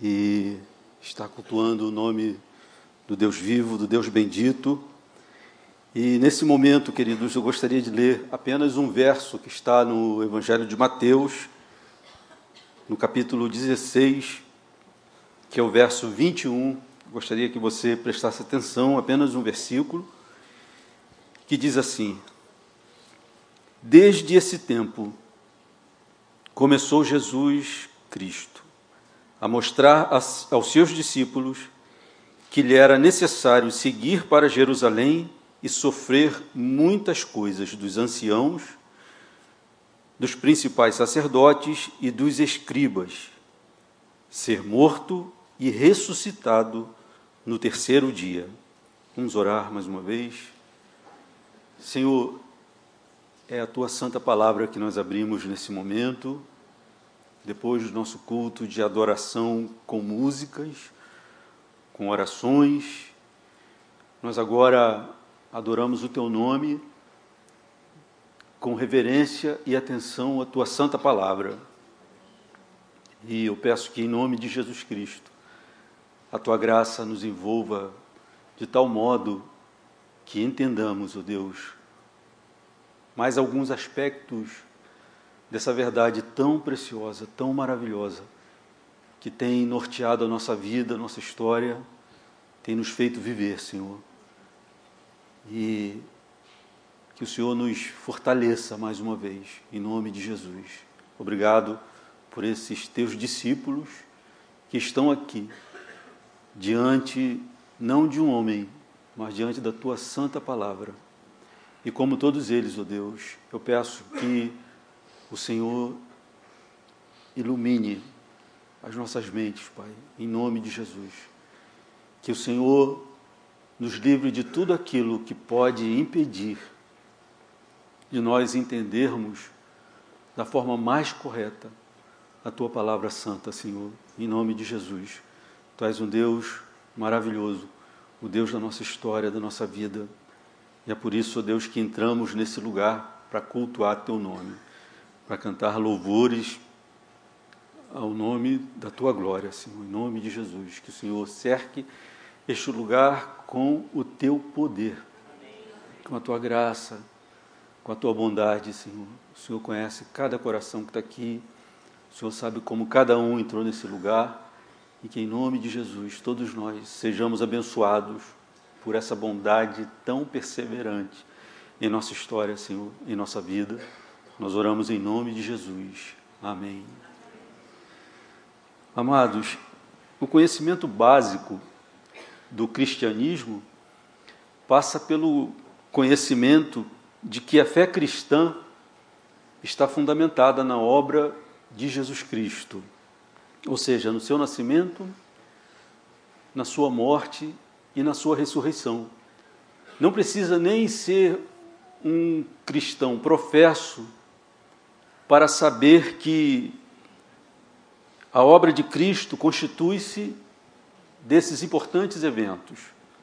e está cultuando o nome do Deus vivo, do Deus bendito. E nesse momento, queridos, eu gostaria de ler apenas um verso que está no Evangelho de Mateus, no capítulo 16, que é o verso 21. Gostaria que você prestasse atenção, apenas um versículo, que diz assim: Desde esse tempo começou Jesus Cristo a mostrar aos seus discípulos que lhe era necessário seguir para Jerusalém e sofrer muitas coisas dos anciãos, dos principais sacerdotes e dos escribas, ser morto e ressuscitado no terceiro dia. Vamos orar mais uma vez. Senhor, é a tua santa palavra que nós abrimos nesse momento depois do nosso culto de adoração com músicas, com orações, nós agora adoramos o teu nome com reverência e atenção à tua santa palavra. E eu peço que, em nome de Jesus Cristo, a tua graça nos envolva de tal modo que entendamos, ó oh Deus, mais alguns aspectos dessa verdade tão preciosa, tão maravilhosa, que tem norteado a nossa vida, a nossa história, tem nos feito viver, Senhor. E que o Senhor nos fortaleça mais uma vez, em nome de Jesus. Obrigado por esses teus discípulos que estão aqui, diante não de um homem, mas diante da tua santa palavra. E como todos eles, ó oh Deus, eu peço que o Senhor ilumine as nossas mentes, Pai, em nome de Jesus. Que o Senhor nos livre de tudo aquilo que pode impedir de nós entendermos da forma mais correta a tua palavra santa, Senhor, em nome de Jesus. Tu és um Deus maravilhoso, o Deus da nossa história, da nossa vida. E é por isso, ó Deus, que entramos nesse lugar para cultuar teu nome para cantar louvores ao nome da tua glória, Senhor, em nome de Jesus. Que o Senhor cerque este lugar com o teu poder, com a tua graça, com a tua bondade, Senhor. O Senhor conhece cada coração que está aqui, o Senhor sabe como cada um entrou nesse lugar e que em nome de Jesus todos nós sejamos abençoados por essa bondade tão perseverante em nossa história, Senhor, em nossa vida. Nós oramos em nome de Jesus. Amém. Amados, o conhecimento básico do cristianismo passa pelo conhecimento de que a fé cristã está fundamentada na obra de Jesus Cristo, ou seja, no seu nascimento, na sua morte e na sua ressurreição. Não precisa nem ser um cristão professo para saber que a obra de Cristo constitui-se desses importantes eventos: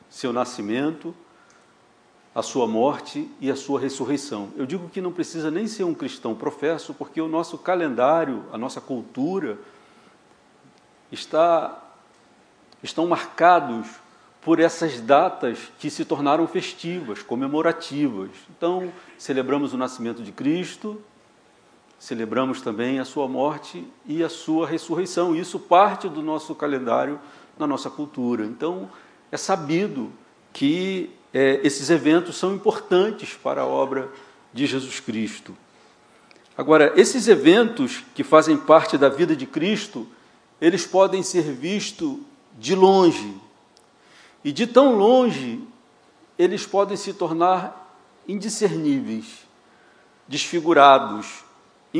seu nascimento, a sua morte e a sua ressurreição. Eu digo que não precisa nem ser um cristão professo, porque o nosso calendário, a nossa cultura está estão marcados por essas datas que se tornaram festivas, comemorativas. Então, celebramos o nascimento de Cristo, celebramos também a sua morte e a sua ressurreição. Isso parte do nosso calendário, na nossa cultura. Então, é sabido que é, esses eventos são importantes para a obra de Jesus Cristo. Agora, esses eventos que fazem parte da vida de Cristo, eles podem ser vistos de longe. E de tão longe, eles podem se tornar indiscerníveis, desfigurados,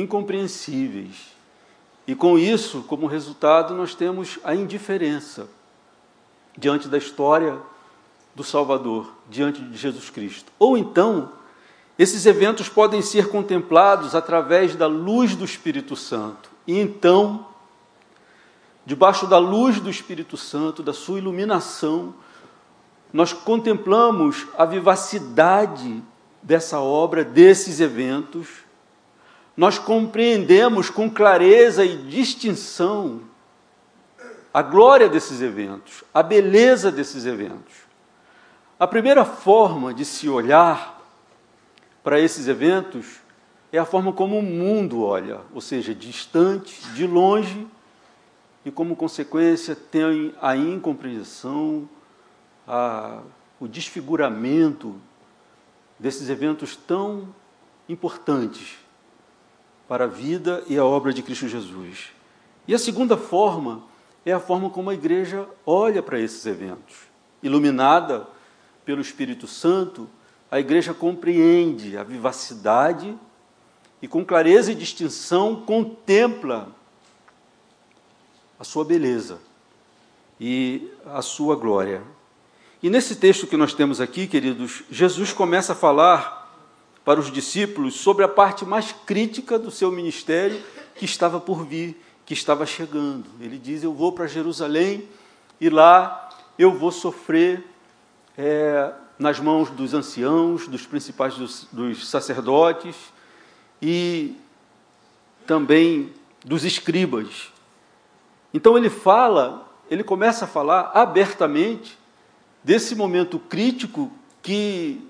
incompreensíveis. E com isso, como resultado, nós temos a indiferença diante da história do Salvador, diante de Jesus Cristo. Ou então, esses eventos podem ser contemplados através da luz do Espírito Santo. E então, debaixo da luz do Espírito Santo, da sua iluminação, nós contemplamos a vivacidade dessa obra, desses eventos nós compreendemos com clareza e distinção a glória desses eventos, a beleza desses eventos. A primeira forma de se olhar para esses eventos é a forma como o mundo olha, ou seja, distante, de longe, e como consequência tem a incompreensão, a, o desfiguramento desses eventos tão importantes para a vida e a obra de Cristo Jesus. E a segunda forma é a forma como a igreja olha para esses eventos. Iluminada pelo Espírito Santo, a igreja compreende a vivacidade e, com clareza e distinção, contempla a sua beleza e a sua glória. E nesse texto que nós temos aqui, queridos, Jesus começa a falar para os discípulos sobre a parte mais crítica do seu ministério que estava por vir, que estava chegando. Ele diz: Eu vou para Jerusalém e lá eu vou sofrer é, nas mãos dos anciãos, dos principais dos, dos sacerdotes e também dos escribas. Então ele fala, ele começa a falar abertamente desse momento crítico que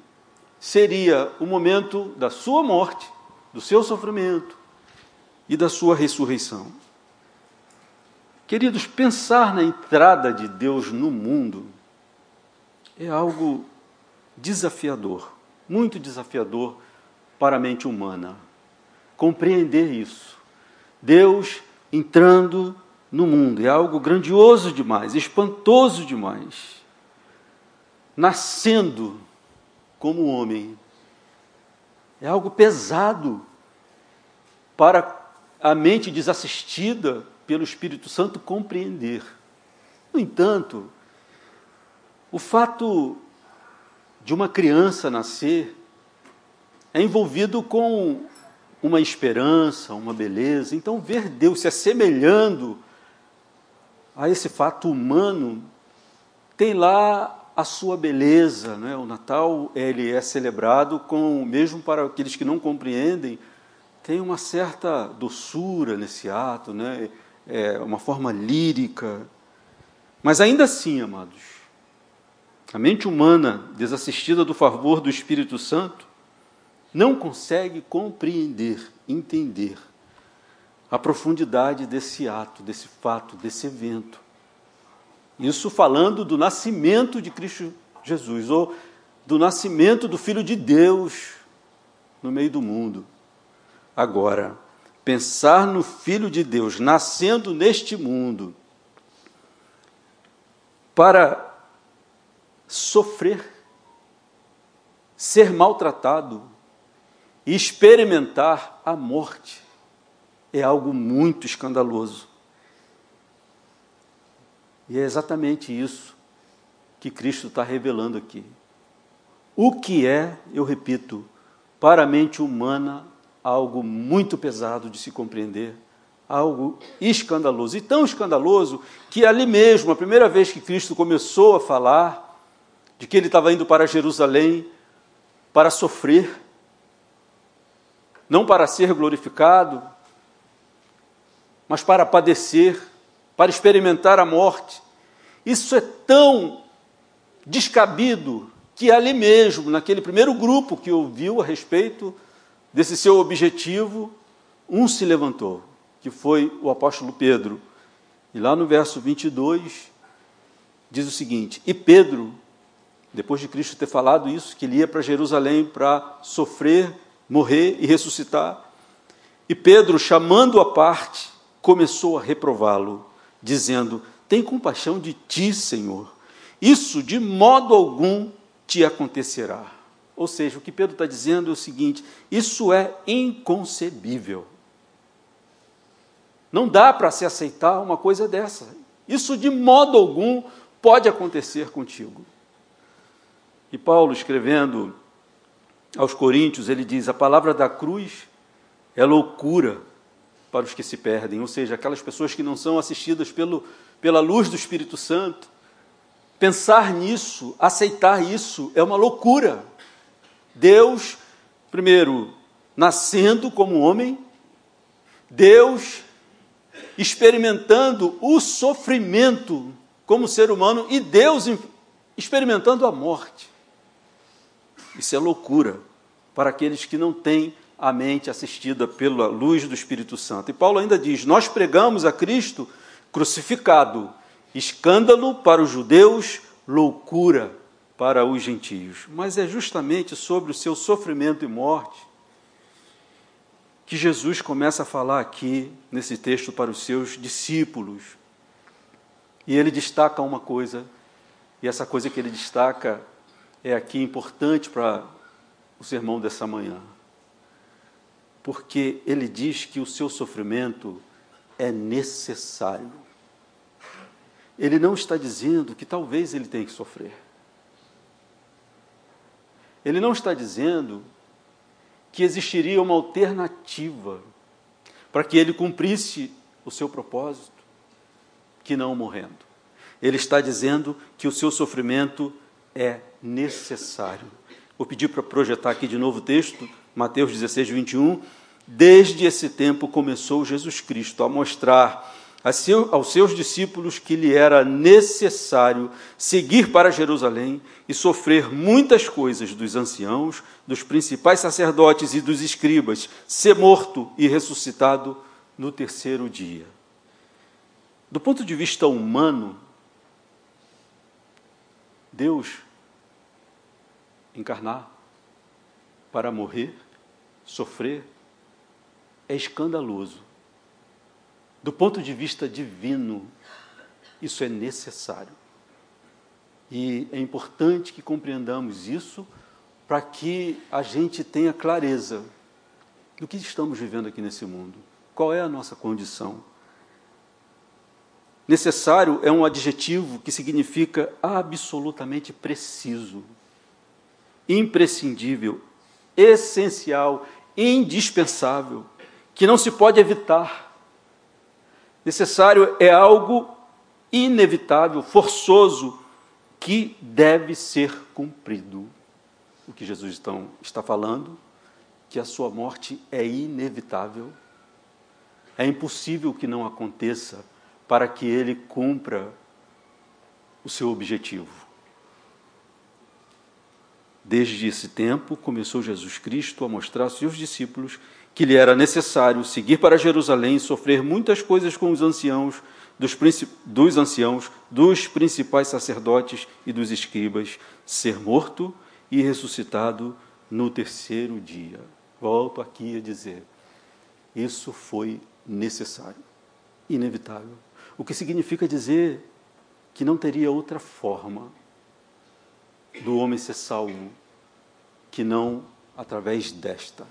seria o momento da sua morte, do seu sofrimento e da sua ressurreição. Queridos, pensar na entrada de Deus no mundo é algo desafiador, muito desafiador para a mente humana. Compreender isso. Deus entrando no mundo é algo grandioso demais, espantoso demais. Nascendo como homem. É algo pesado para a mente desassistida pelo Espírito Santo compreender. No entanto, o fato de uma criança nascer é envolvido com uma esperança, uma beleza. Então, ver Deus se assemelhando a esse fato humano tem lá a sua beleza. Né? O Natal ele é celebrado com, mesmo para aqueles que não compreendem, tem uma certa doçura nesse ato, né? é uma forma lírica. Mas ainda assim, amados, a mente humana, desassistida do favor do Espírito Santo, não consegue compreender, entender a profundidade desse ato, desse fato, desse evento. Isso falando do nascimento de Cristo Jesus, ou do nascimento do Filho de Deus no meio do mundo. Agora, pensar no Filho de Deus nascendo neste mundo para sofrer, ser maltratado e experimentar a morte é algo muito escandaloso. E é exatamente isso que Cristo está revelando aqui. O que é, eu repito, para a mente humana, algo muito pesado de se compreender, algo escandaloso. E tão escandaloso que ali mesmo, a primeira vez que Cristo começou a falar de que ele estava indo para Jerusalém para sofrer, não para ser glorificado, mas para padecer para experimentar a morte. Isso é tão descabido que ali mesmo, naquele primeiro grupo que ouviu a respeito desse seu objetivo, um se levantou, que foi o apóstolo Pedro. E lá no verso 22 diz o seguinte: E Pedro, depois de Cristo ter falado isso, que ele ia para Jerusalém para sofrer, morrer e ressuscitar, e Pedro, chamando-o à parte, começou a reprová-lo dizendo: Tem compaixão de ti, Senhor. Isso de modo algum te acontecerá. Ou seja, o que Pedro está dizendo é o seguinte: isso é inconcebível. Não dá para se aceitar uma coisa dessa. Isso de modo algum pode acontecer contigo. E Paulo, escrevendo aos Coríntios, ele diz: a palavra da cruz é loucura para os que se perdem, ou seja, aquelas pessoas que não são assistidas pelo, pela luz do Espírito Santo. Pensar nisso, aceitar isso, é uma loucura. Deus, primeiro, nascendo como homem, Deus experimentando o sofrimento como ser humano e Deus experimentando a morte. Isso é loucura para aqueles que não têm a mente assistida pela luz do Espírito Santo. E Paulo ainda diz: Nós pregamos a Cristo crucificado, escândalo para os judeus, loucura para os gentios. Mas é justamente sobre o seu sofrimento e morte que Jesus começa a falar aqui nesse texto para os seus discípulos. E ele destaca uma coisa, e essa coisa que ele destaca é aqui importante para o sermão dessa manhã. Porque ele diz que o seu sofrimento é necessário. Ele não está dizendo que talvez ele tenha que sofrer. Ele não está dizendo que existiria uma alternativa para que ele cumprisse o seu propósito, que não morrendo. Ele está dizendo que o seu sofrimento é necessário. Vou pedir para projetar aqui de novo o texto, Mateus 16, 21. Desde esse tempo começou Jesus Cristo a mostrar aos seus discípulos que lhe era necessário seguir para Jerusalém e sofrer muitas coisas dos anciãos, dos principais sacerdotes e dos escribas, ser morto e ressuscitado no terceiro dia. Do ponto de vista humano, Deus encarnar para morrer, sofrer, é escandaloso. Do ponto de vista divino, isso é necessário. E é importante que compreendamos isso para que a gente tenha clareza do que estamos vivendo aqui nesse mundo. Qual é a nossa condição? Necessário é um adjetivo que significa absolutamente preciso, imprescindível, essencial, indispensável, que não se pode evitar Necessário é algo inevitável, forçoso, que deve ser cumprido. O que Jesus então está falando, que a sua morte é inevitável, é impossível que não aconteça para que ele cumpra o seu objetivo. Desde esse tempo, começou Jesus Cristo a mostrar aos seus discípulos que lhe era necessário seguir para Jerusalém e sofrer muitas coisas com os anciãos, dos, dos anciãos, dos principais sacerdotes e dos escribas, ser morto e ressuscitado no terceiro dia. Volto aqui a dizer, isso foi necessário, inevitável. O que significa dizer que não teria outra forma do homem ser salvo que não através desta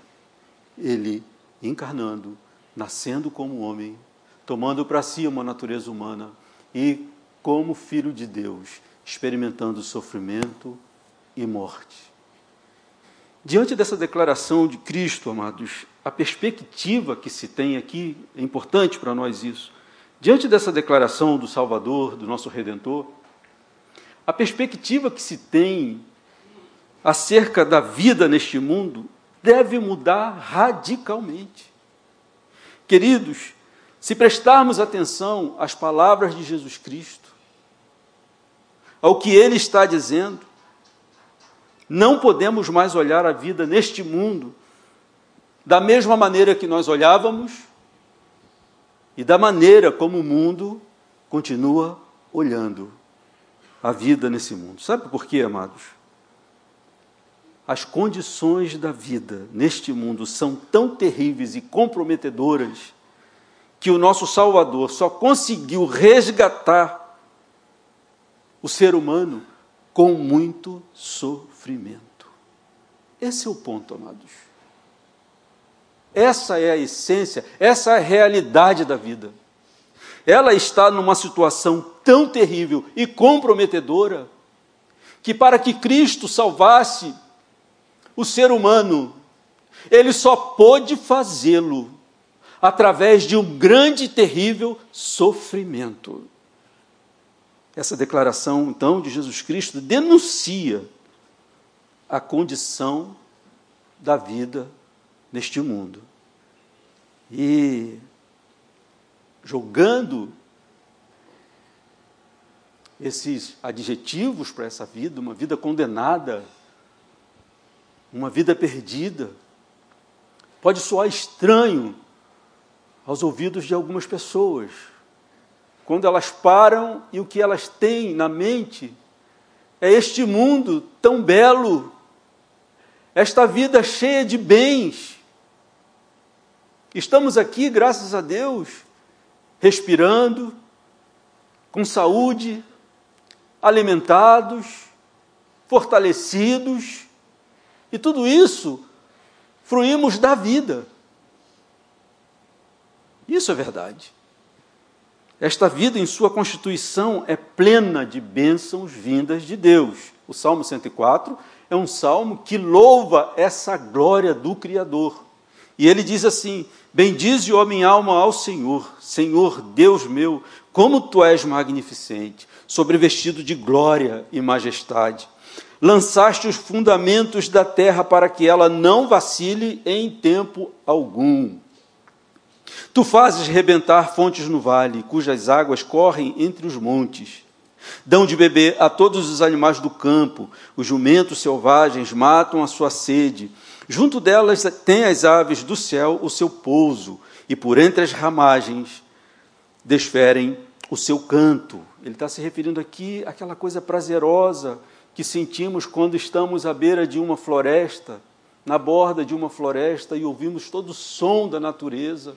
ele encarnando, nascendo como homem, tomando para si uma natureza humana e, como filho de Deus, experimentando sofrimento e morte. Diante dessa declaração de Cristo, amados, a perspectiva que se tem aqui, é importante para nós isso. Diante dessa declaração do Salvador, do nosso Redentor, a perspectiva que se tem acerca da vida neste mundo deve mudar radicalmente. Queridos, se prestarmos atenção às palavras de Jesus Cristo, ao que ele está dizendo, não podemos mais olhar a vida neste mundo da mesma maneira que nós olhávamos e da maneira como o mundo continua olhando a vida nesse mundo. Sabe por quê, amados? as condições da vida neste mundo são tão terríveis e comprometedoras que o nosso Salvador só conseguiu resgatar o ser humano com muito sofrimento. Esse é o ponto, amados. Essa é a essência, essa é a realidade da vida. Ela está numa situação tão terrível e comprometedora que, para que Cristo salvasse o ser humano, ele só pôde fazê-lo através de um grande e terrível sofrimento. Essa declaração, então, de Jesus Cristo denuncia a condição da vida neste mundo. E jogando esses adjetivos para essa vida, uma vida condenada, uma vida perdida. Pode soar estranho aos ouvidos de algumas pessoas, quando elas param e o que elas têm na mente é este mundo tão belo, esta vida cheia de bens. Estamos aqui, graças a Deus, respirando, com saúde, alimentados, fortalecidos, e tudo isso fruímos da vida. Isso é verdade. Esta vida, em sua constituição, é plena de bênçãos vindas de Deus. O Salmo 104 é um salmo que louva essa glória do Criador. E ele diz assim: Bendize, ó minha alma, ao Senhor, Senhor Deus meu, como tu és magnificente, sobrevestido de glória e majestade. Lançaste os fundamentos da terra para que ela não vacile em tempo algum. Tu fazes rebentar fontes no vale, cujas águas correm entre os montes. Dão de beber a todos os animais do campo, os jumentos selvagens matam a sua sede. Junto delas tem as aves do céu o seu pouso, e por entre as ramagens desferem o seu canto. Ele está se referindo aqui àquela coisa prazerosa que sentimos quando estamos à beira de uma floresta, na borda de uma floresta, e ouvimos todo o som da natureza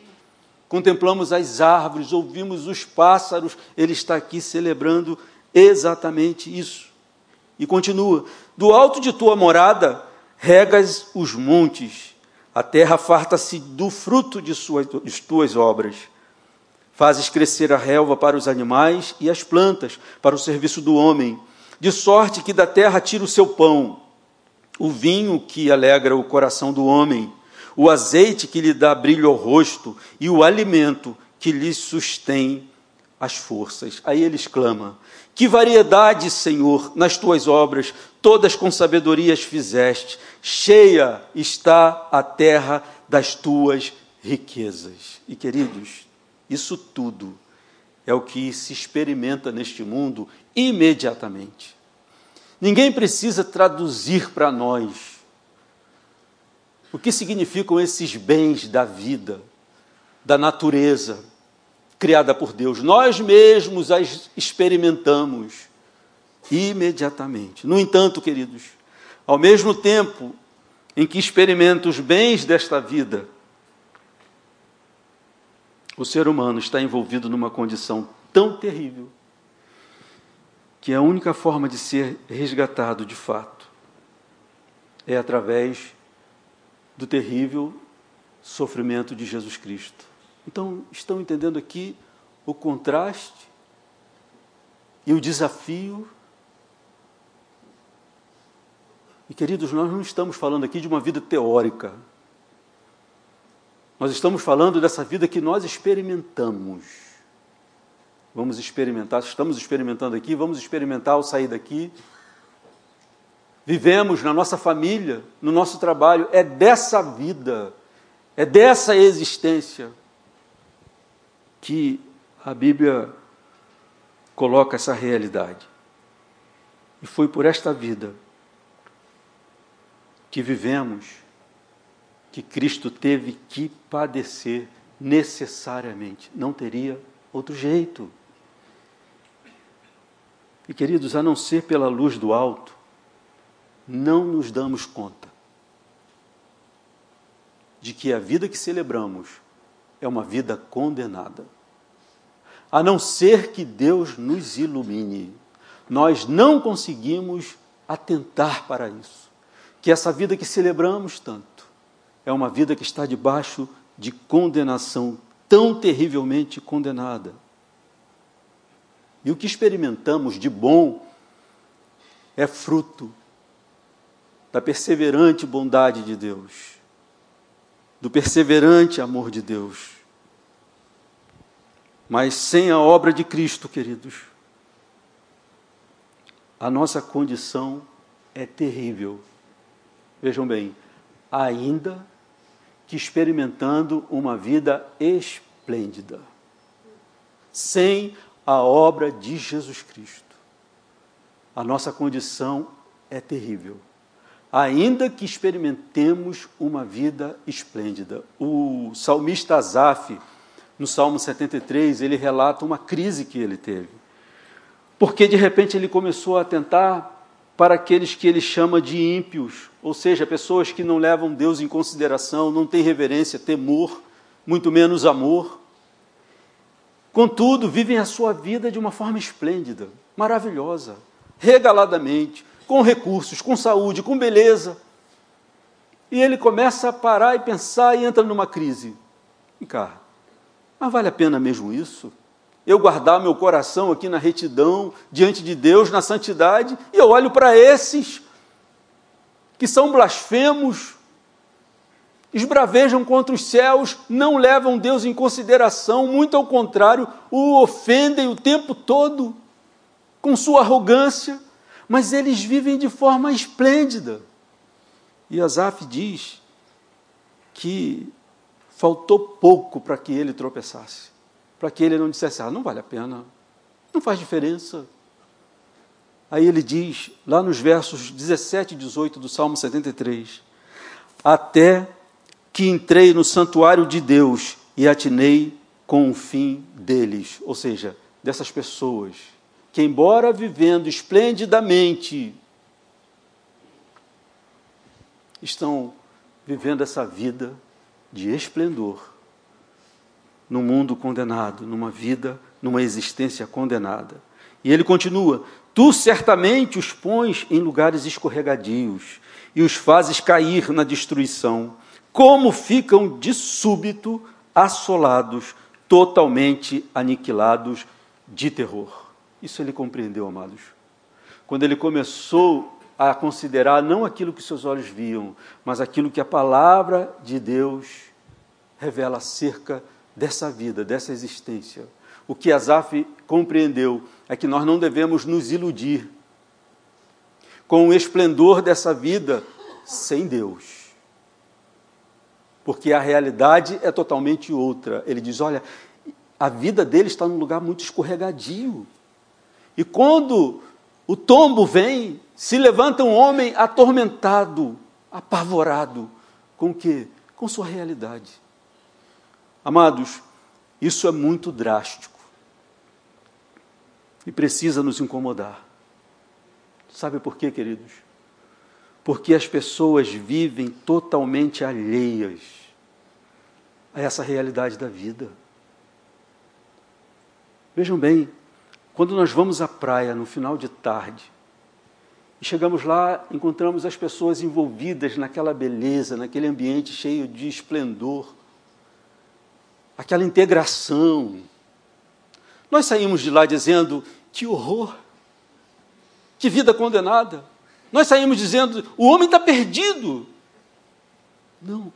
contemplamos as árvores, ouvimos os pássaros, ele está aqui celebrando exatamente isso. E continua: Do alto de tua morada regas os montes, a terra farta-se do fruto de, suas, de tuas obras. Fazes crescer a relva para os animais e as plantas para o serviço do homem, de sorte que da terra tira o seu pão, o vinho que alegra o coração do homem o azeite que lhe dá brilho ao rosto e o alimento que lhe sustém as forças. Aí ele exclama: Que variedade, Senhor, nas tuas obras, todas com sabedoria as fizeste, cheia está a terra das tuas riquezas. E queridos, isso tudo é o que se experimenta neste mundo imediatamente. Ninguém precisa traduzir para nós o que significam esses bens da vida, da natureza, criada por Deus? Nós mesmos as experimentamos imediatamente. No entanto, queridos, ao mesmo tempo em que experimenta os bens desta vida, o ser humano está envolvido numa condição tão terrível que a única forma de ser resgatado de fato é através do terrível sofrimento de Jesus Cristo. Então, estão entendendo aqui o contraste e o desafio. E queridos, nós não estamos falando aqui de uma vida teórica. Nós estamos falando dessa vida que nós experimentamos. Vamos experimentar, estamos experimentando aqui, vamos experimentar ao sair daqui vivemos na nossa família, no nosso trabalho, é dessa vida, é dessa existência que a Bíblia coloca essa realidade. E foi por esta vida que vivemos que Cristo teve que padecer necessariamente. Não teria outro jeito. E queridos, a não ser pela luz do alto, não nos damos conta de que a vida que celebramos é uma vida condenada. A não ser que Deus nos ilumine, nós não conseguimos atentar para isso. Que essa vida que celebramos tanto é uma vida que está debaixo de condenação tão terrivelmente condenada. E o que experimentamos de bom é fruto da perseverante bondade de Deus, do perseverante amor de Deus. Mas sem a obra de Cristo, queridos, a nossa condição é terrível. Vejam bem, ainda que experimentando uma vida esplêndida. sem a obra de Jesus Cristo. A nossa condição é terrível, ainda que experimentemos uma vida esplêndida. O salmista Asaf, no Salmo 73, ele relata uma crise que ele teve. Porque de repente ele começou a tentar para aqueles que ele chama de ímpios, ou seja, pessoas que não levam Deus em consideração, não têm reverência, temor, muito menos amor. Contudo, vivem a sua vida de uma forma esplêndida, maravilhosa, regaladamente, com recursos, com saúde, com beleza. E ele começa a parar e pensar e entra numa crise. Vem cá, mas vale a pena mesmo isso? Eu guardar meu coração aqui na retidão, diante de Deus, na santidade, e eu olho para esses que são blasfemos, esbravejam contra os céus, não levam Deus em consideração, muito ao contrário, o ofendem o tempo todo com sua arrogância, mas eles vivem de forma esplêndida. E Asaf diz que faltou pouco para que ele tropeçasse para que ele não dissesse, ah, não vale a pena, não faz diferença. Aí ele diz, lá nos versos 17 e 18 do Salmo 73, até que entrei no santuário de Deus e atinei com o fim deles, ou seja, dessas pessoas que, embora vivendo esplendidamente, estão vivendo essa vida de esplendor num mundo condenado, numa vida, numa existência condenada. E ele continua: Tu certamente os pões em lugares escorregadios e os fazes cair na destruição, como ficam de súbito assolados, totalmente aniquilados de terror. Isso ele compreendeu, amados. Quando ele começou a considerar não aquilo que seus olhos viam, mas aquilo que a palavra de Deus revela acerca dessa vida, dessa existência. O que Asaf compreendeu é que nós não devemos nos iludir com o esplendor dessa vida sem Deus. Porque a realidade é totalmente outra. Ele diz: olha, a vida dele está num lugar muito escorregadio. E quando o tombo vem, se levanta um homem atormentado, apavorado. Com o quê? Com sua realidade. Amados, isso é muito drástico e precisa nos incomodar. Sabe por quê, queridos? Porque as pessoas vivem totalmente alheias a essa realidade da vida. Vejam bem, quando nós vamos à praia no final de tarde, e chegamos lá, encontramos as pessoas envolvidas naquela beleza, naquele ambiente cheio de esplendor, aquela integração. Nós saímos de lá dizendo: que horror, que vida condenada. Nós saímos dizendo: o homem está perdido. Não.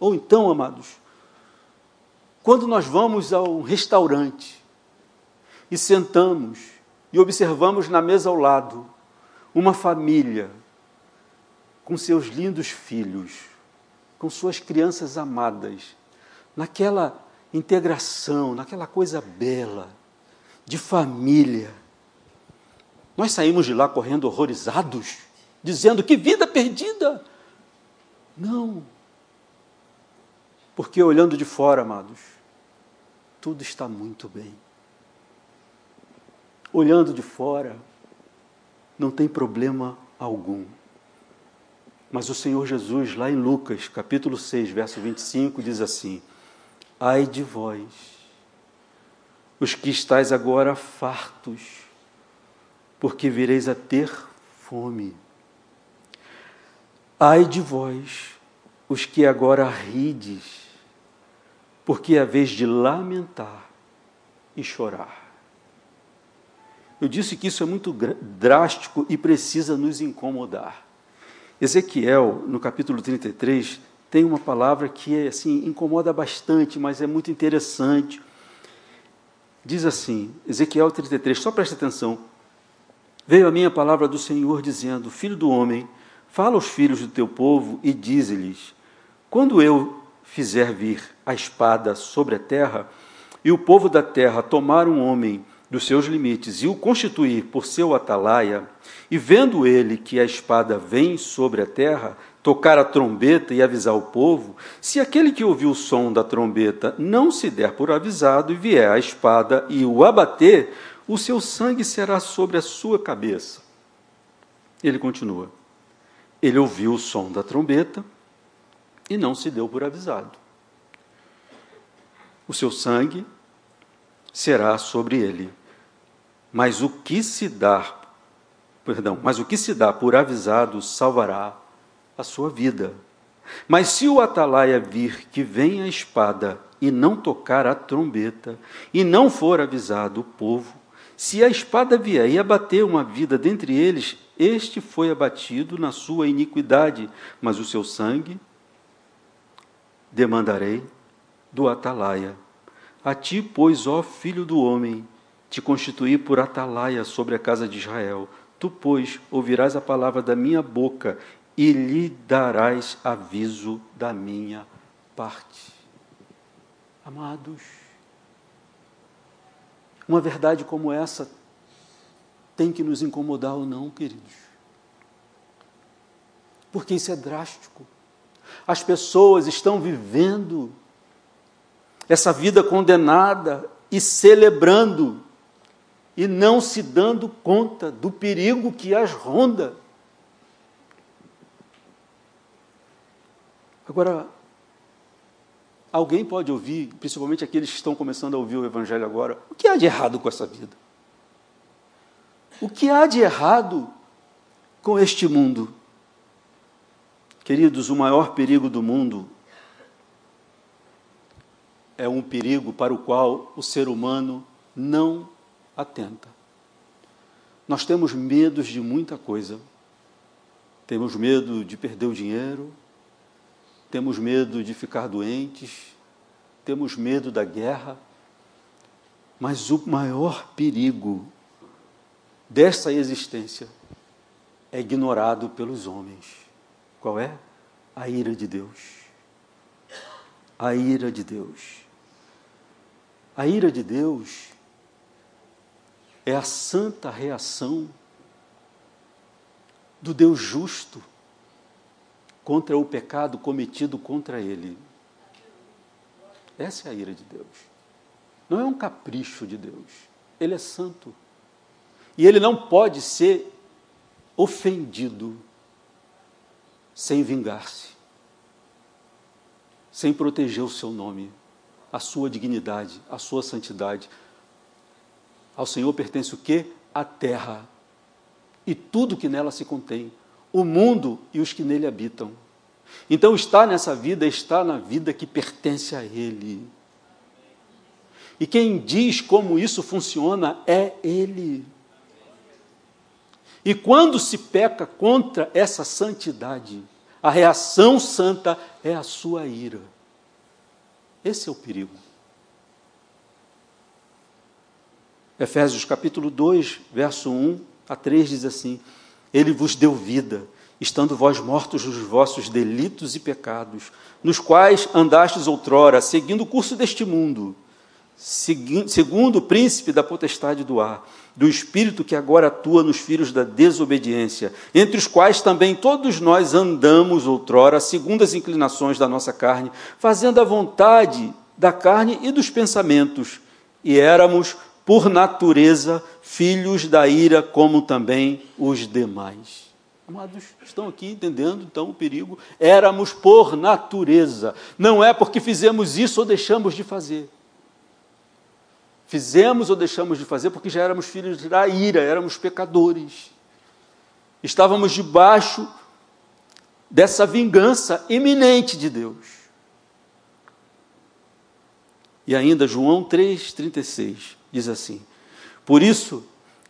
Ou então, amados, quando nós vamos ao restaurante e sentamos e observamos na mesa ao lado uma família com seus lindos filhos, com suas crianças amadas, naquela integração, naquela coisa bela, de família. Nós saímos de lá correndo horrorizados, dizendo que vida perdida. Não. Porque olhando de fora, amados, tudo está muito bem. Olhando de fora, não tem problema algum. Mas o Senhor Jesus, lá em Lucas, capítulo 6, verso 25, diz assim: Ai de vós, os que estáis agora fartos, porque vireis a ter fome. Ai de vós, os que agora rides, porque é a vez de lamentar e chorar. Eu disse que isso é muito drástico e precisa nos incomodar. Ezequiel, no capítulo 33, tem uma palavra que assim incomoda bastante, mas é muito interessante. Diz assim, Ezequiel 33, só preste atenção. Veio a minha palavra do Senhor dizendo: Filho do homem, fala aos filhos do teu povo e dize-lhes: Quando eu fizer vir a espada sobre a terra, e o povo da terra tomar um homem dos seus limites e o constituir por seu atalaia, e vendo ele que a espada vem sobre a terra, tocar a trombeta e avisar o povo, se aquele que ouviu o som da trombeta não se der por avisado e vier a espada e o abater, o seu sangue será sobre a sua cabeça. Ele continua. Ele ouviu o som da trombeta e não se deu por avisado. O seu sangue será sobre ele. Mas o que se dá, perdão, mas o que se dá por avisado salvará a sua vida. Mas se o atalaia vir que vem a espada e não tocar a trombeta, e não for avisado o povo, se a espada vier e abater uma vida dentre eles, este foi abatido na sua iniquidade, mas o seu sangue demandarei do atalaia. A ti, pois, ó filho do homem, te constituí por atalaia sobre a casa de Israel. Tu, pois, ouvirás a palavra da minha boca e lhe darás aviso da minha parte. Amados, uma verdade como essa tem que nos incomodar ou não, queridos? Porque isso é drástico. As pessoas estão vivendo essa vida condenada e celebrando e não se dando conta do perigo que as ronda. Agora, alguém pode ouvir, principalmente aqueles que estão começando a ouvir o Evangelho agora, o que há de errado com essa vida? O que há de errado com este mundo? Queridos, o maior perigo do mundo é um perigo para o qual o ser humano não atenta. Nós temos medos de muita coisa. Temos medo de perder o dinheiro, temos medo de ficar doentes, temos medo da guerra, mas o maior perigo dessa existência é ignorado pelos homens. Qual é? A ira de Deus. A ira de Deus. A ira de Deus é a santa reação do Deus justo contra o pecado cometido contra ele. Essa é a ira de Deus. Não é um capricho de Deus. Ele é santo. E ele não pode ser ofendido sem vingar-se, sem proteger o seu nome, a sua dignidade, a sua santidade. Ao Senhor pertence o quê? A terra e tudo que nela se contém, o mundo e os que nele habitam. Então, estar nessa vida, está na vida que pertence a Ele. E quem diz como isso funciona é Ele. E quando se peca contra essa santidade, a reação santa é a sua ira. Esse é o perigo. Efésios capítulo 2, verso 1 a 3 diz assim: Ele vos deu vida estando vós mortos nos vossos delitos e pecados, nos quais andastes outrora, seguindo o curso deste mundo, segundo o príncipe da potestade do ar, do espírito que agora atua nos filhos da desobediência, entre os quais também todos nós andamos outrora, segundo as inclinações da nossa carne, fazendo a vontade da carne e dos pensamentos, e éramos, por natureza, filhos da ira, como também os demais. Amados, estão aqui entendendo então o perigo? Éramos por natureza, não é porque fizemos isso ou deixamos de fazer. Fizemos ou deixamos de fazer porque já éramos filhos da ira, éramos pecadores. Estávamos debaixo dessa vingança iminente de Deus. E ainda João 3,36 diz assim: Por isso,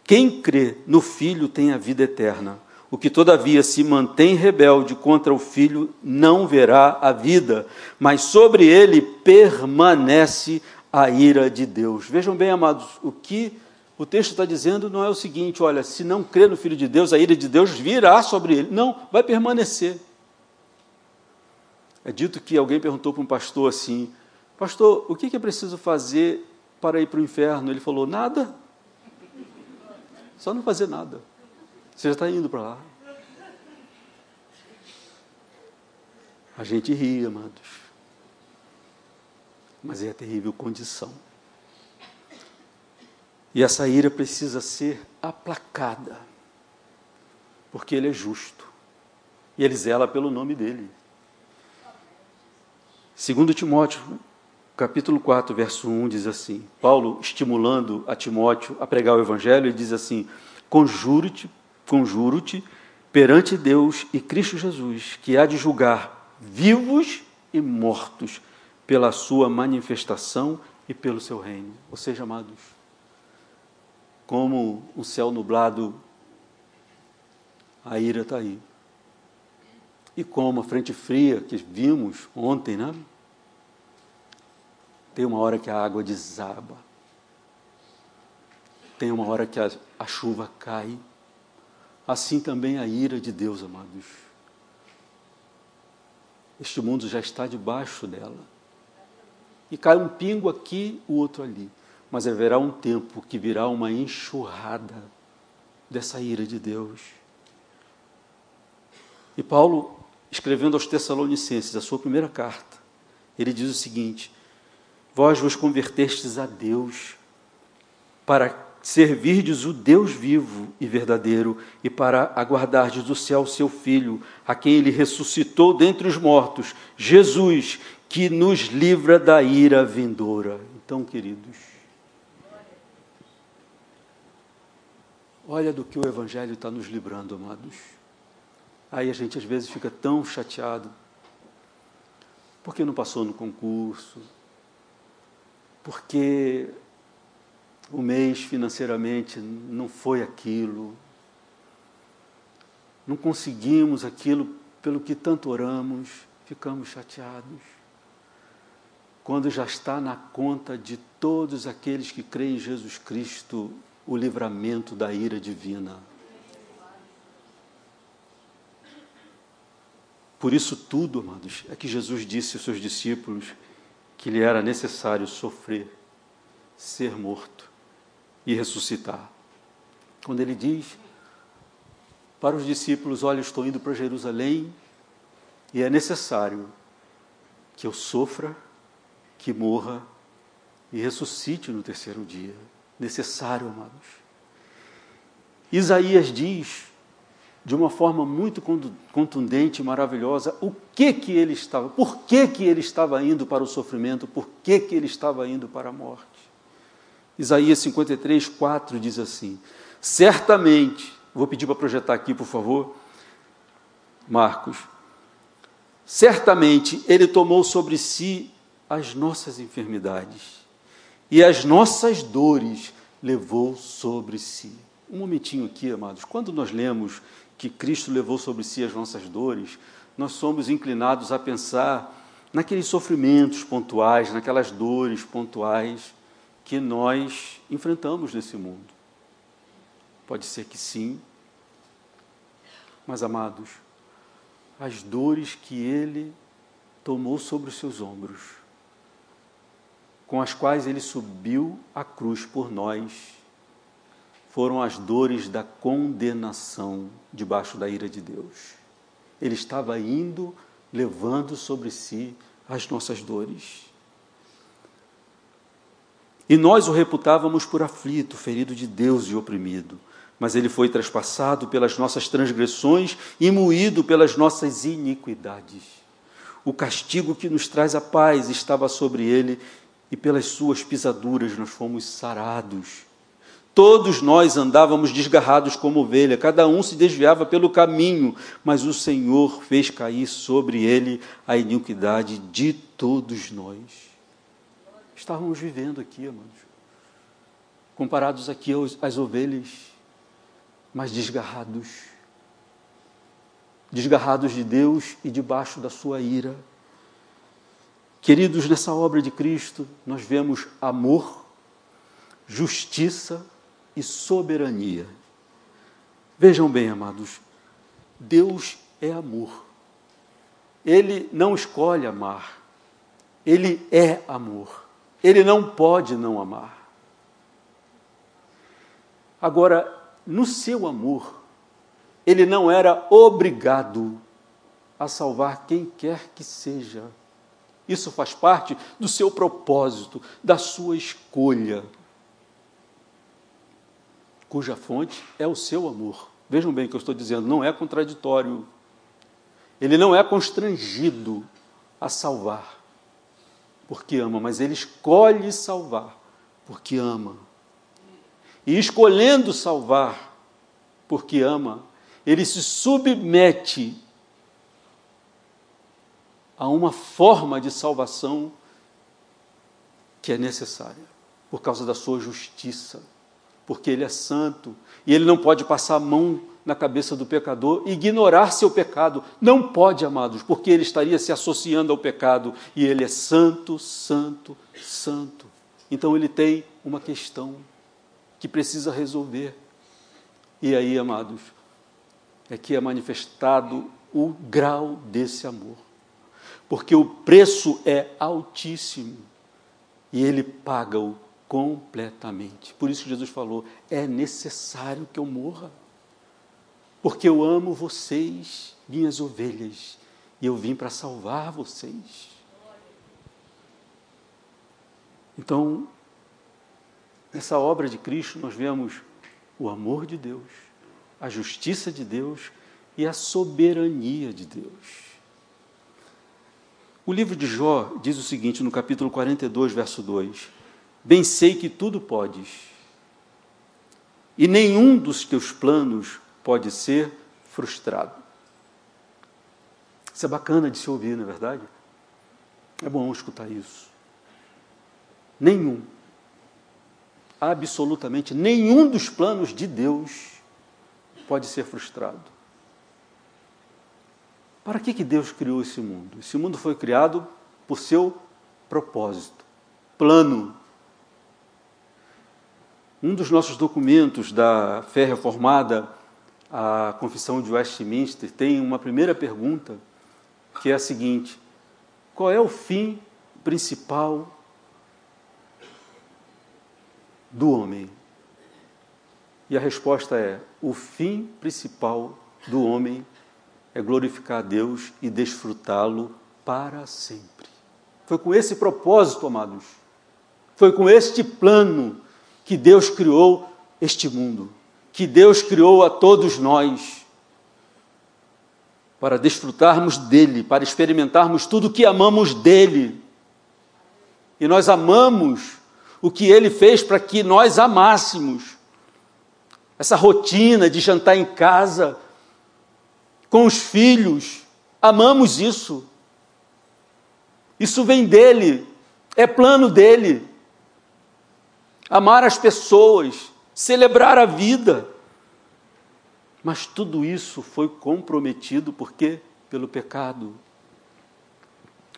quem crê no Filho tem a vida eterna. O que, todavia, se mantém rebelde contra o filho não verá a vida, mas sobre ele permanece a ira de Deus. Vejam bem, amados, o que o texto está dizendo não é o seguinte: olha, se não crê no Filho de Deus, a ira de Deus virá sobre ele. Não, vai permanecer. É dito que alguém perguntou para um pastor assim: Pastor, o que é preciso fazer para ir para o inferno? Ele falou: Nada. Só não fazer nada. Você já está indo para lá. A gente ri, amados. Mas é a terrível condição. E essa ira precisa ser aplacada, porque Ele é justo. E Ele zela pelo nome dEle. Segundo Timóteo, capítulo 4, verso 1 diz assim: Paulo estimulando a Timóteo a pregar o evangelho, ele diz assim: Conjuro-te, conjuro-te perante Deus e Cristo Jesus, que há de julgar vivos e mortos pela sua manifestação e pelo seu reino. Ou seja, amados, como um céu nublado, a ira está aí. E como a frente fria que vimos ontem, né? Tem uma hora que a água desaba. Tem uma hora que a, a chuva cai. Assim também a ira de Deus, amados. Este mundo já está debaixo dela. E cai um pingo aqui, o outro ali. Mas haverá um tempo que virá uma enxurrada dessa ira de Deus. E Paulo, escrevendo aos Tessalonicenses, a sua primeira carta, ele diz o seguinte: Vós vos convertestes a Deus para servirdes o Deus vivo e verdadeiro e para aguardardes do céu seu Filho, a quem ele ressuscitou dentre os mortos, Jesus, que nos livra da ira vindoura. Então, queridos, olha do que o Evangelho está nos livrando, amados. Aí a gente às vezes fica tão chateado, porque não passou no concurso, porque o mês financeiramente não foi aquilo, não conseguimos aquilo pelo que tanto oramos, ficamos chateados. Quando já está na conta de todos aqueles que creem em Jesus Cristo o livramento da ira divina. Por isso tudo, amados, é que Jesus disse aos seus discípulos que lhe era necessário sofrer, ser morto e ressuscitar. Quando ele diz para os discípulos: Olha, estou indo para Jerusalém e é necessário que eu sofra, que morra e ressuscite no terceiro dia. Necessário, amados. Isaías diz de uma forma muito contundente e maravilhosa o que que ele estava, por que que ele estava indo para o sofrimento, por que que ele estava indo para a morte. Isaías 53, 4 diz assim: Certamente, vou pedir para projetar aqui, por favor, Marcos. Certamente ele tomou sobre si as nossas enfermidades e as nossas dores levou sobre si. Um momentinho aqui, amados, quando nós lemos que Cristo levou sobre si as nossas dores, nós somos inclinados a pensar naqueles sofrimentos pontuais, naquelas dores pontuais que nós enfrentamos nesse mundo. Pode ser que sim, mas amados, as dores que Ele tomou sobre os seus ombros, com as quais Ele subiu a cruz por nós, foram as dores da condenação debaixo da ira de Deus. Ele estava indo levando sobre si as nossas dores. E nós o reputávamos por aflito, ferido de Deus e oprimido. Mas ele foi traspassado pelas nossas transgressões e moído pelas nossas iniquidades. O castigo que nos traz a paz estava sobre ele, e pelas suas pisaduras nós fomos sarados. Todos nós andávamos desgarrados como ovelha, cada um se desviava pelo caminho, mas o Senhor fez cair sobre ele a iniquidade de todos nós. Estávamos vivendo aqui, amados, comparados aqui às ovelhas, mas desgarrados desgarrados de Deus e debaixo da sua ira. Queridos, nessa obra de Cristo, nós vemos amor, justiça e soberania. Vejam bem, amados, Deus é amor. Ele não escolhe amar, ele é amor. Ele não pode não amar. Agora, no seu amor, ele não era obrigado a salvar quem quer que seja. Isso faz parte do seu propósito, da sua escolha, cuja fonte é o seu amor. Vejam bem o que eu estou dizendo, não é contraditório. Ele não é constrangido a salvar porque ama, mas ele escolhe salvar porque ama. E escolhendo salvar porque ama, ele se submete a uma forma de salvação que é necessária, por causa da sua justiça, porque ele é santo e ele não pode passar a mão na cabeça do pecador, ignorar seu pecado. Não pode, amados, porque ele estaria se associando ao pecado e ele é santo, santo, santo. Então ele tem uma questão que precisa resolver. E aí, amados, é que é manifestado o grau desse amor. Porque o preço é altíssimo e ele paga-o completamente. Por isso Jesus falou: é necessário que eu morra porque eu amo vocês, minhas ovelhas, e eu vim para salvar vocês. Então, nessa obra de Cristo, nós vemos o amor de Deus, a justiça de Deus e a soberania de Deus. O livro de Jó diz o seguinte no capítulo 42, verso 2: Bem sei que tudo podes, e nenhum dos teus planos pode ser frustrado. Isso é bacana de se ouvir, não é verdade? É bom escutar isso. Nenhum, absolutamente nenhum dos planos de Deus pode ser frustrado. Para que, que Deus criou esse mundo? Esse mundo foi criado por seu propósito, plano. Um dos nossos documentos da fé reformada a Confissão de Westminster tem uma primeira pergunta, que é a seguinte: qual é o fim principal do homem? E a resposta é: o fim principal do homem é glorificar a Deus e desfrutá-lo para sempre. Foi com esse propósito, amados, foi com este plano que Deus criou este mundo que Deus criou a todos nós para desfrutarmos dele, para experimentarmos tudo o que amamos dele. E nós amamos o que ele fez para que nós amássemos. Essa rotina de jantar em casa, com os filhos, amamos isso. Isso vem dele, é plano dele. Amar as pessoas, celebrar a vida. Mas tudo isso foi comprometido por quê? Pelo pecado.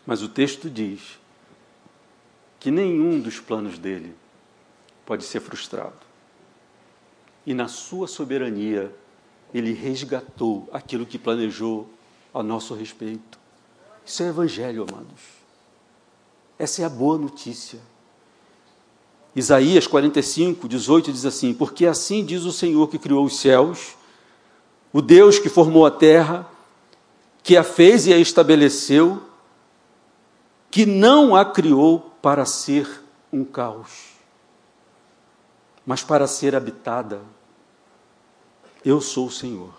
Mas o texto diz que nenhum dos planos dele pode ser frustrado. E na sua soberania, ele resgatou aquilo que planejou a nosso respeito. Isso é evangelho, amados. Essa é a boa notícia. Isaías 45, 18 diz assim: Porque assim diz o Senhor que criou os céus, o Deus que formou a terra, que a fez e a estabeleceu, que não a criou para ser um caos, mas para ser habitada. Eu sou o Senhor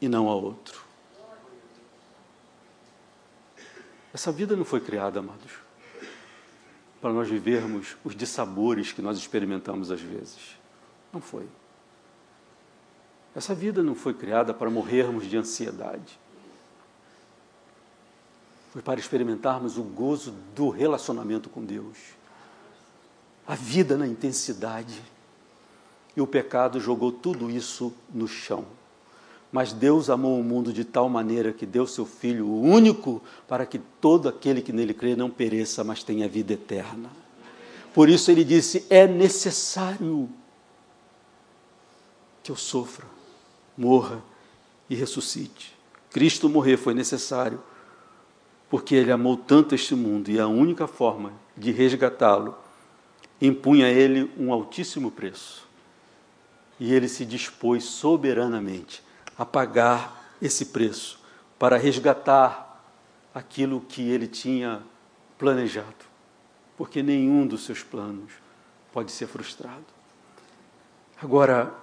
e não há outro. Essa vida não foi criada, amados para nós vivermos os dissabores que nós experimentamos às vezes. Não foi. Essa vida não foi criada para morrermos de ansiedade. Foi para experimentarmos o gozo do relacionamento com Deus. A vida na intensidade. E o pecado jogou tudo isso no chão. Mas Deus amou o mundo de tal maneira que deu seu Filho, único, para que todo aquele que nele crê não pereça, mas tenha vida eterna. Por isso ele disse: é necessário que eu sofra, morra e ressuscite. Cristo morrer foi necessário, porque ele amou tanto este mundo e a única forma de resgatá-lo impunha a ele um altíssimo preço. E ele se dispôs soberanamente a pagar esse preço para resgatar aquilo que ele tinha planejado, porque nenhum dos seus planos pode ser frustrado. Agora,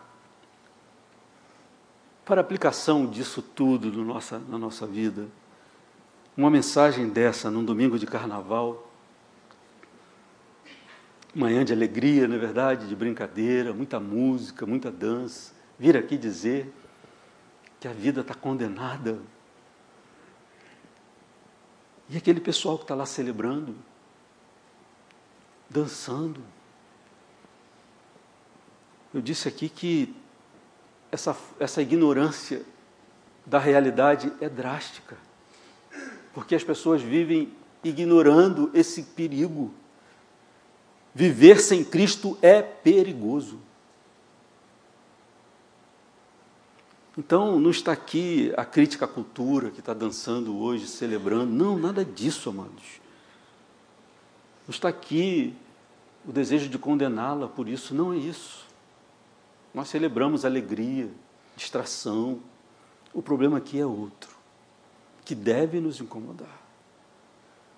para aplicação disso tudo no nossa, na nossa vida, uma mensagem dessa num domingo de carnaval, manhã de alegria, não é verdade? De brincadeira, muita música, muita dança. Vir aqui dizer que a vida está condenada. E aquele pessoal que está lá celebrando, dançando. Eu disse aqui que essa, essa ignorância da realidade é drástica, porque as pessoas vivem ignorando esse perigo. Viver sem Cristo é perigoso. Então, não está aqui a crítica à cultura que está dançando hoje, celebrando. Não, nada disso, amados. Não está aqui o desejo de condená-la por isso. Não é isso. Nós celebramos alegria, distração. O problema aqui é outro, que deve nos incomodar.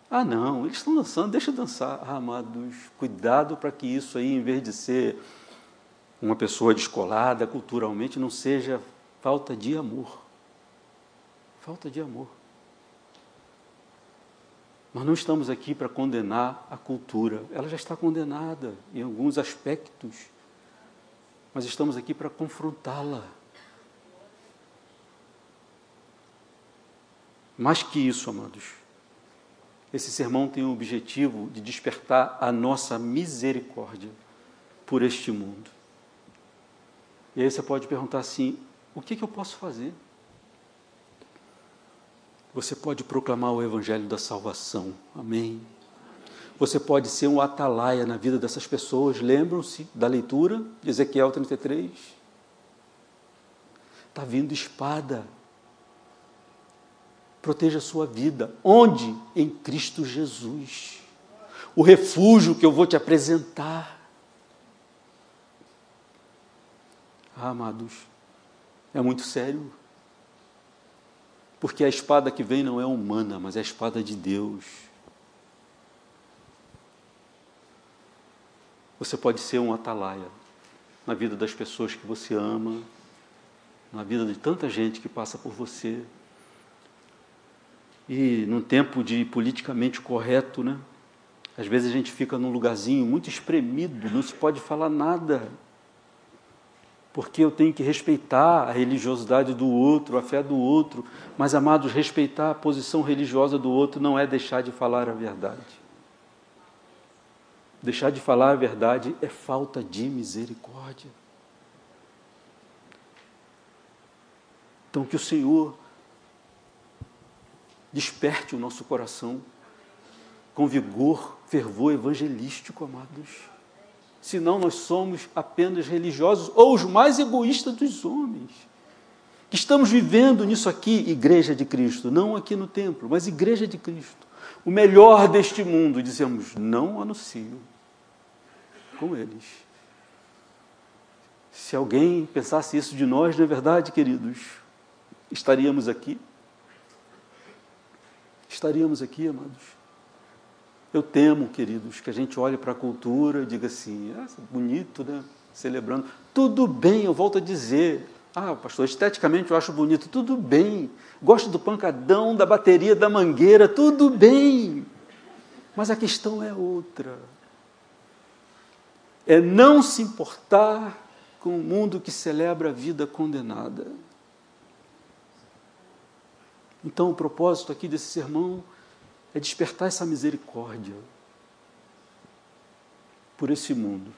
Ah, não, eles estão dançando, deixa dançar. Ah, amados, cuidado para que isso aí, em vez de ser uma pessoa descolada culturalmente, não seja falta de amor. Falta de amor. Nós não estamos aqui para condenar a cultura, ela já está condenada em alguns aspectos mas estamos aqui para confrontá-la. Mais que isso, amados, esse sermão tem o objetivo de despertar a nossa misericórdia por este mundo. E aí você pode perguntar assim: o que, que eu posso fazer? Você pode proclamar o Evangelho da salvação. Amém. Você pode ser um atalaia na vida dessas pessoas. Lembram-se da leitura de Ezequiel 33? Está vindo espada. Proteja a sua vida. Onde? Em Cristo Jesus. O refúgio que eu vou te apresentar. Ah, amados, é muito sério. Porque a espada que vem não é humana, mas é a espada de Deus. Você pode ser um atalaia na vida das pessoas que você ama, na vida de tanta gente que passa por você. E num tempo de politicamente correto, né? Às vezes a gente fica num lugarzinho muito espremido, não se pode falar nada. Porque eu tenho que respeitar a religiosidade do outro, a fé do outro. Mas, amados, respeitar a posição religiosa do outro não é deixar de falar a verdade. Deixar de falar a verdade é falta de misericórdia. Então, que o Senhor desperte o nosso coração com vigor, fervor evangelístico, amados. Senão, nós somos apenas religiosos ou os mais egoístas dos homens. Que estamos vivendo nisso aqui, Igreja de Cristo, não aqui no templo, mas Igreja de Cristo. O melhor deste mundo, dizemos, não anuncio com eles. Se alguém pensasse isso de nós, não é verdade, queridos? Estaríamos aqui? Estaríamos aqui, amados? Eu temo, queridos, que a gente olhe para a cultura e diga assim: ah, bonito, né? Celebrando. Tudo bem, eu volto a dizer. Ah, pastor, esteticamente eu acho bonito. Tudo bem. Gosto do pancadão, da bateria, da mangueira. Tudo bem. Mas a questão é outra é não se importar com o mundo que celebra a vida condenada. Então, o propósito aqui desse sermão é despertar essa misericórdia por esse mundo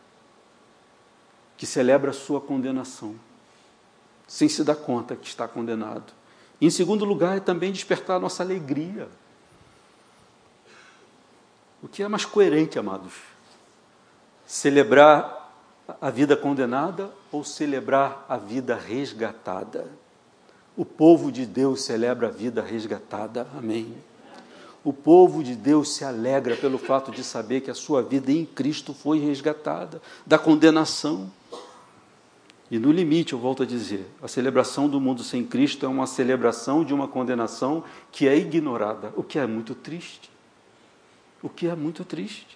que celebra a sua condenação, sem se dar conta que está condenado. E, em segundo lugar, é também despertar a nossa alegria. O que é mais coerente, amados? Celebrar a vida condenada ou celebrar a vida resgatada? O povo de Deus celebra a vida resgatada. Amém. O povo de Deus se alegra pelo fato de saber que a sua vida em Cristo foi resgatada da condenação. E no limite, eu volto a dizer, a celebração do mundo sem Cristo é uma celebração de uma condenação que é ignorada, o que é muito triste. O que é muito triste.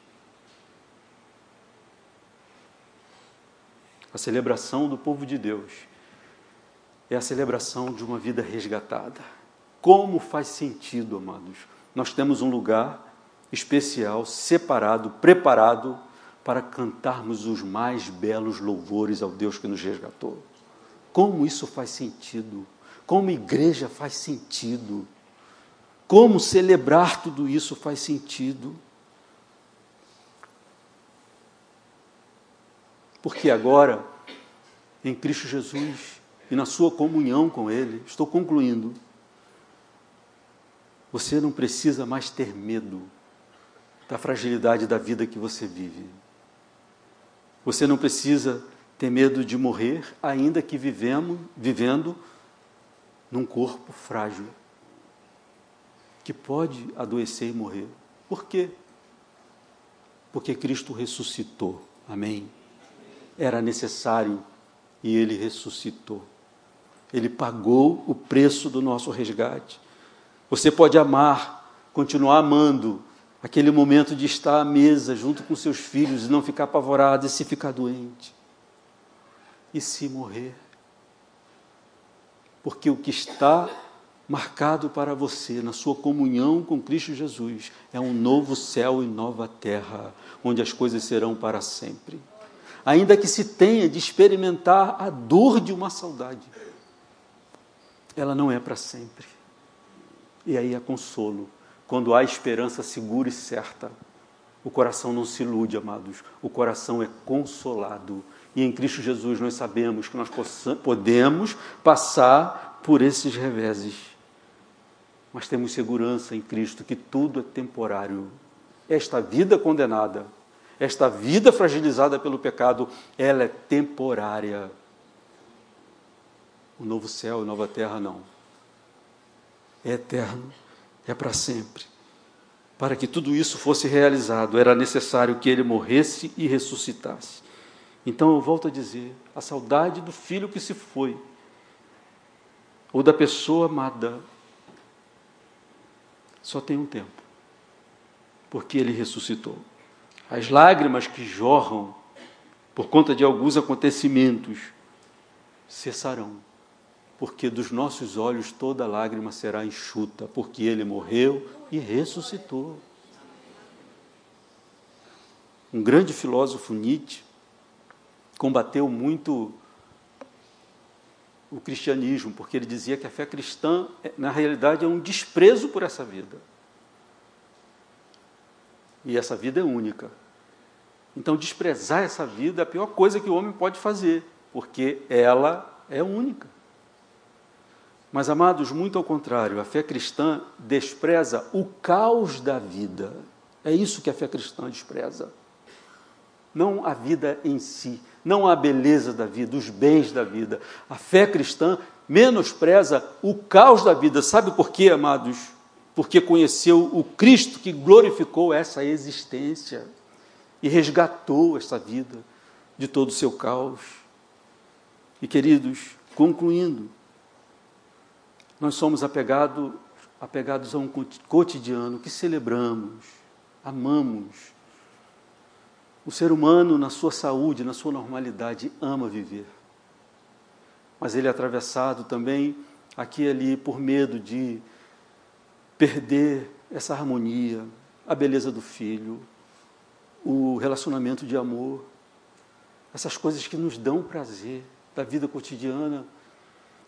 A celebração do povo de Deus é a celebração de uma vida resgatada. Como faz sentido, amados? Nós temos um lugar especial, separado, preparado para cantarmos os mais belos louvores ao Deus que nos resgatou. Como isso faz sentido? Como igreja faz sentido? Como celebrar tudo isso faz sentido? Porque agora, em Cristo Jesus e na sua comunhão com Ele, estou concluindo você não precisa mais ter medo da fragilidade da vida que você vive. Você não precisa ter medo de morrer, ainda que vivemos, vivendo num corpo frágil, que pode adoecer e morrer. Por quê? Porque Cristo ressuscitou. Amém? Era necessário e ele ressuscitou. Ele pagou o preço do nosso resgate. Você pode amar, continuar amando aquele momento de estar à mesa junto com seus filhos e não ficar apavorado e se ficar doente. E se morrer. Porque o que está marcado para você na sua comunhão com Cristo Jesus é um novo céu e nova terra, onde as coisas serão para sempre. Ainda que se tenha de experimentar a dor de uma saudade, ela não é para sempre. E aí é consolo. Quando há esperança segura e certa, o coração não se ilude, amados. O coração é consolado. E em Cristo Jesus nós sabemos que nós podemos passar por esses reveses. Mas temos segurança em Cristo que tudo é temporário. Esta vida condenada, esta vida fragilizada pelo pecado, ela é temporária. O novo céu e nova terra não é eterno, é para sempre. Para que tudo isso fosse realizado, era necessário que ele morresse e ressuscitasse. Então eu volto a dizer: a saudade do filho que se foi, ou da pessoa amada, só tem um tempo, porque ele ressuscitou. As lágrimas que jorram por conta de alguns acontecimentos cessarão porque dos nossos olhos toda lágrima será enxuta, porque ele morreu e ressuscitou. Um grande filósofo Nietzsche combateu muito o cristianismo, porque ele dizia que a fé cristã, na realidade, é um desprezo por essa vida. E essa vida é única. Então, desprezar essa vida é a pior coisa que o homem pode fazer, porque ela é única. Mas, amados, muito ao contrário, a fé cristã despreza o caos da vida. É isso que a fé cristã despreza. Não a vida em si, não a beleza da vida, os bens da vida. A fé cristã menospreza o caos da vida. Sabe por quê, amados? Porque conheceu o Cristo que glorificou essa existência e resgatou essa vida de todo o seu caos. E, queridos, concluindo, nós somos apegado, apegados a um cotidiano que celebramos, amamos. O ser humano, na sua saúde, na sua normalidade, ama viver. Mas ele é atravessado também aqui e ali por medo de perder essa harmonia, a beleza do filho, o relacionamento de amor, essas coisas que nos dão prazer da vida cotidiana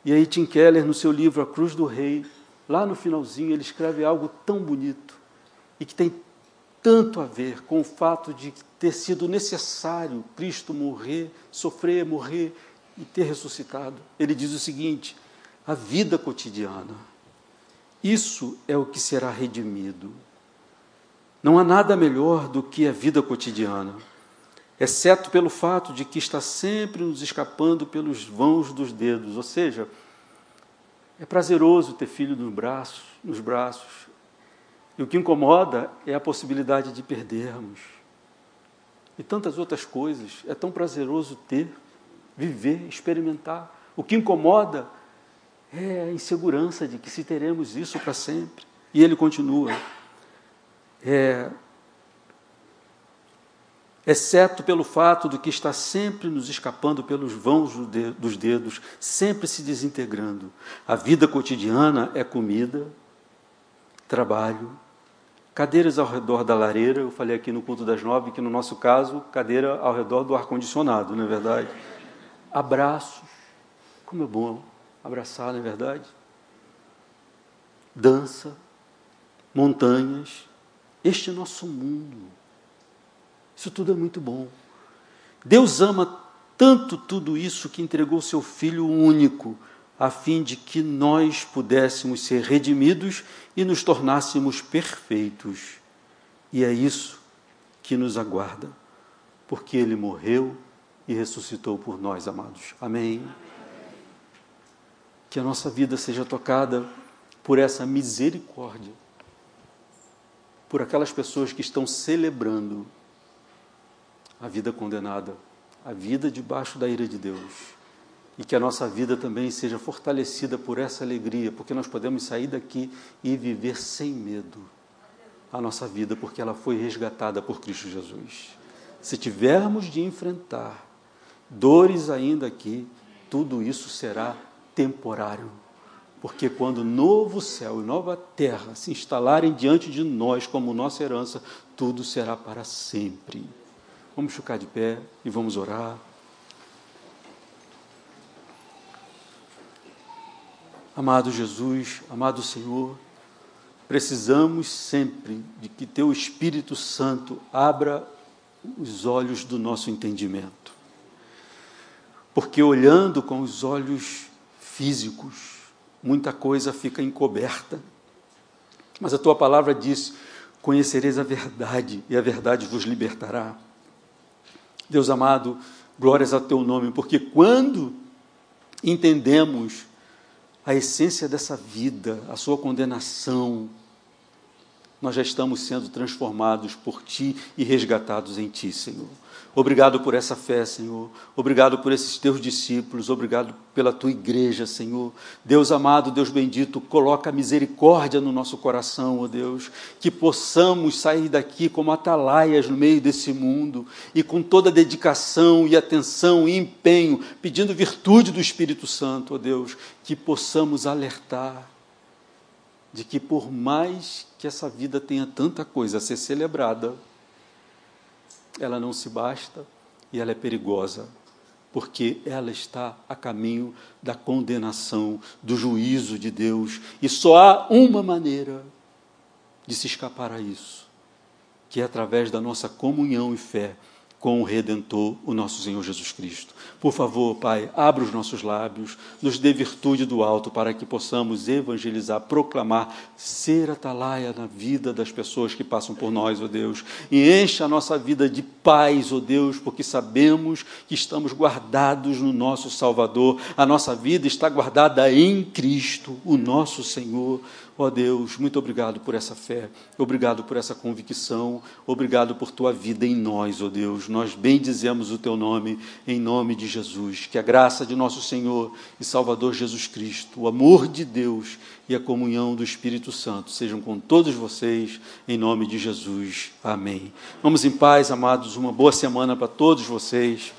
e aí Tim Keller, no seu livro A Cruz do Rei, lá no finalzinho, ele escreve algo tão bonito e que tem tanto a ver com o fato de ter sido necessário Cristo morrer, sofrer, morrer e ter ressuscitado. Ele diz o seguinte: a vida cotidiana, isso é o que será redimido. Não há nada melhor do que a vida cotidiana exceto pelo fato de que está sempre nos escapando pelos vãos dos dedos. Ou seja, é prazeroso ter filho nos braços, nos braços. E o que incomoda é a possibilidade de perdermos. E tantas outras coisas. É tão prazeroso ter, viver, experimentar. O que incomoda é a insegurança de que se teremos isso para sempre. E ele continua. É, exceto pelo fato de que está sempre nos escapando pelos vãos dos dedos, sempre se desintegrando. A vida cotidiana é comida, trabalho, cadeiras ao redor da lareira. Eu falei aqui no culto das nove que, no nosso caso, cadeira ao redor do ar-condicionado, não é verdade? Abraços, como é bom abraçar, não é verdade? Dança, montanhas, este é nosso mundo. Isso tudo é muito bom. Deus ama tanto tudo isso que entregou seu Filho único, a fim de que nós pudéssemos ser redimidos e nos tornássemos perfeitos. E é isso que nos aguarda, porque Ele morreu e ressuscitou por nós, amados. Amém. Que a nossa vida seja tocada por essa misericórdia, por aquelas pessoas que estão celebrando a vida condenada, a vida debaixo da ira de Deus. E que a nossa vida também seja fortalecida por essa alegria, porque nós podemos sair daqui e viver sem medo a nossa vida, porque ela foi resgatada por Cristo Jesus. Se tivermos de enfrentar dores ainda aqui, tudo isso será temporário. Porque quando novo céu e nova terra se instalarem diante de nós como nossa herança, tudo será para sempre. Vamos ficar de pé e vamos orar. Amado Jesus, amado Senhor, precisamos sempre de que Teu Espírito Santo abra os olhos do nosso entendimento. Porque olhando com os olhos físicos, muita coisa fica encoberta. Mas a tua palavra diz: Conhecereis a verdade, e a verdade vos libertará. Deus amado, glórias ao teu nome, porque quando entendemos a essência dessa vida, a sua condenação, nós já estamos sendo transformados por ti e resgatados em ti, Senhor. Obrigado por essa fé, Senhor. Obrigado por esses teus discípulos. Obrigado pela tua igreja, Senhor. Deus amado, Deus bendito, coloca misericórdia no nosso coração, ó Deus. Que possamos sair daqui como atalaias no meio desse mundo e com toda dedicação e atenção e empenho, pedindo virtude do Espírito Santo, ó Deus. Que possamos alertar de que, por mais que essa vida tenha tanta coisa a ser celebrada, ela não se basta e ela é perigosa, porque ela está a caminho da condenação, do juízo de Deus, e só há uma maneira de se escapar a isso, que é através da nossa comunhão e fé com o Redentor, o nosso Senhor Jesus Cristo. Por favor, Pai, abra os nossos lábios, nos dê virtude do alto para que possamos evangelizar, proclamar, ser atalaia na vida das pessoas que passam por nós, ó oh Deus, e encha a nossa vida de paz, ó oh Deus, porque sabemos que estamos guardados no nosso Salvador, a nossa vida está guardada em Cristo, o nosso Senhor. Ó oh Deus, muito obrigado por essa fé, obrigado por essa convicção, obrigado por tua vida em nós, ó oh Deus. Nós bendizemos o teu nome, em nome de Jesus. Que a graça de nosso Senhor e Salvador Jesus Cristo, o amor de Deus e a comunhão do Espírito Santo sejam com todos vocês, em nome de Jesus. Amém. Vamos em paz, amados, uma boa semana para todos vocês.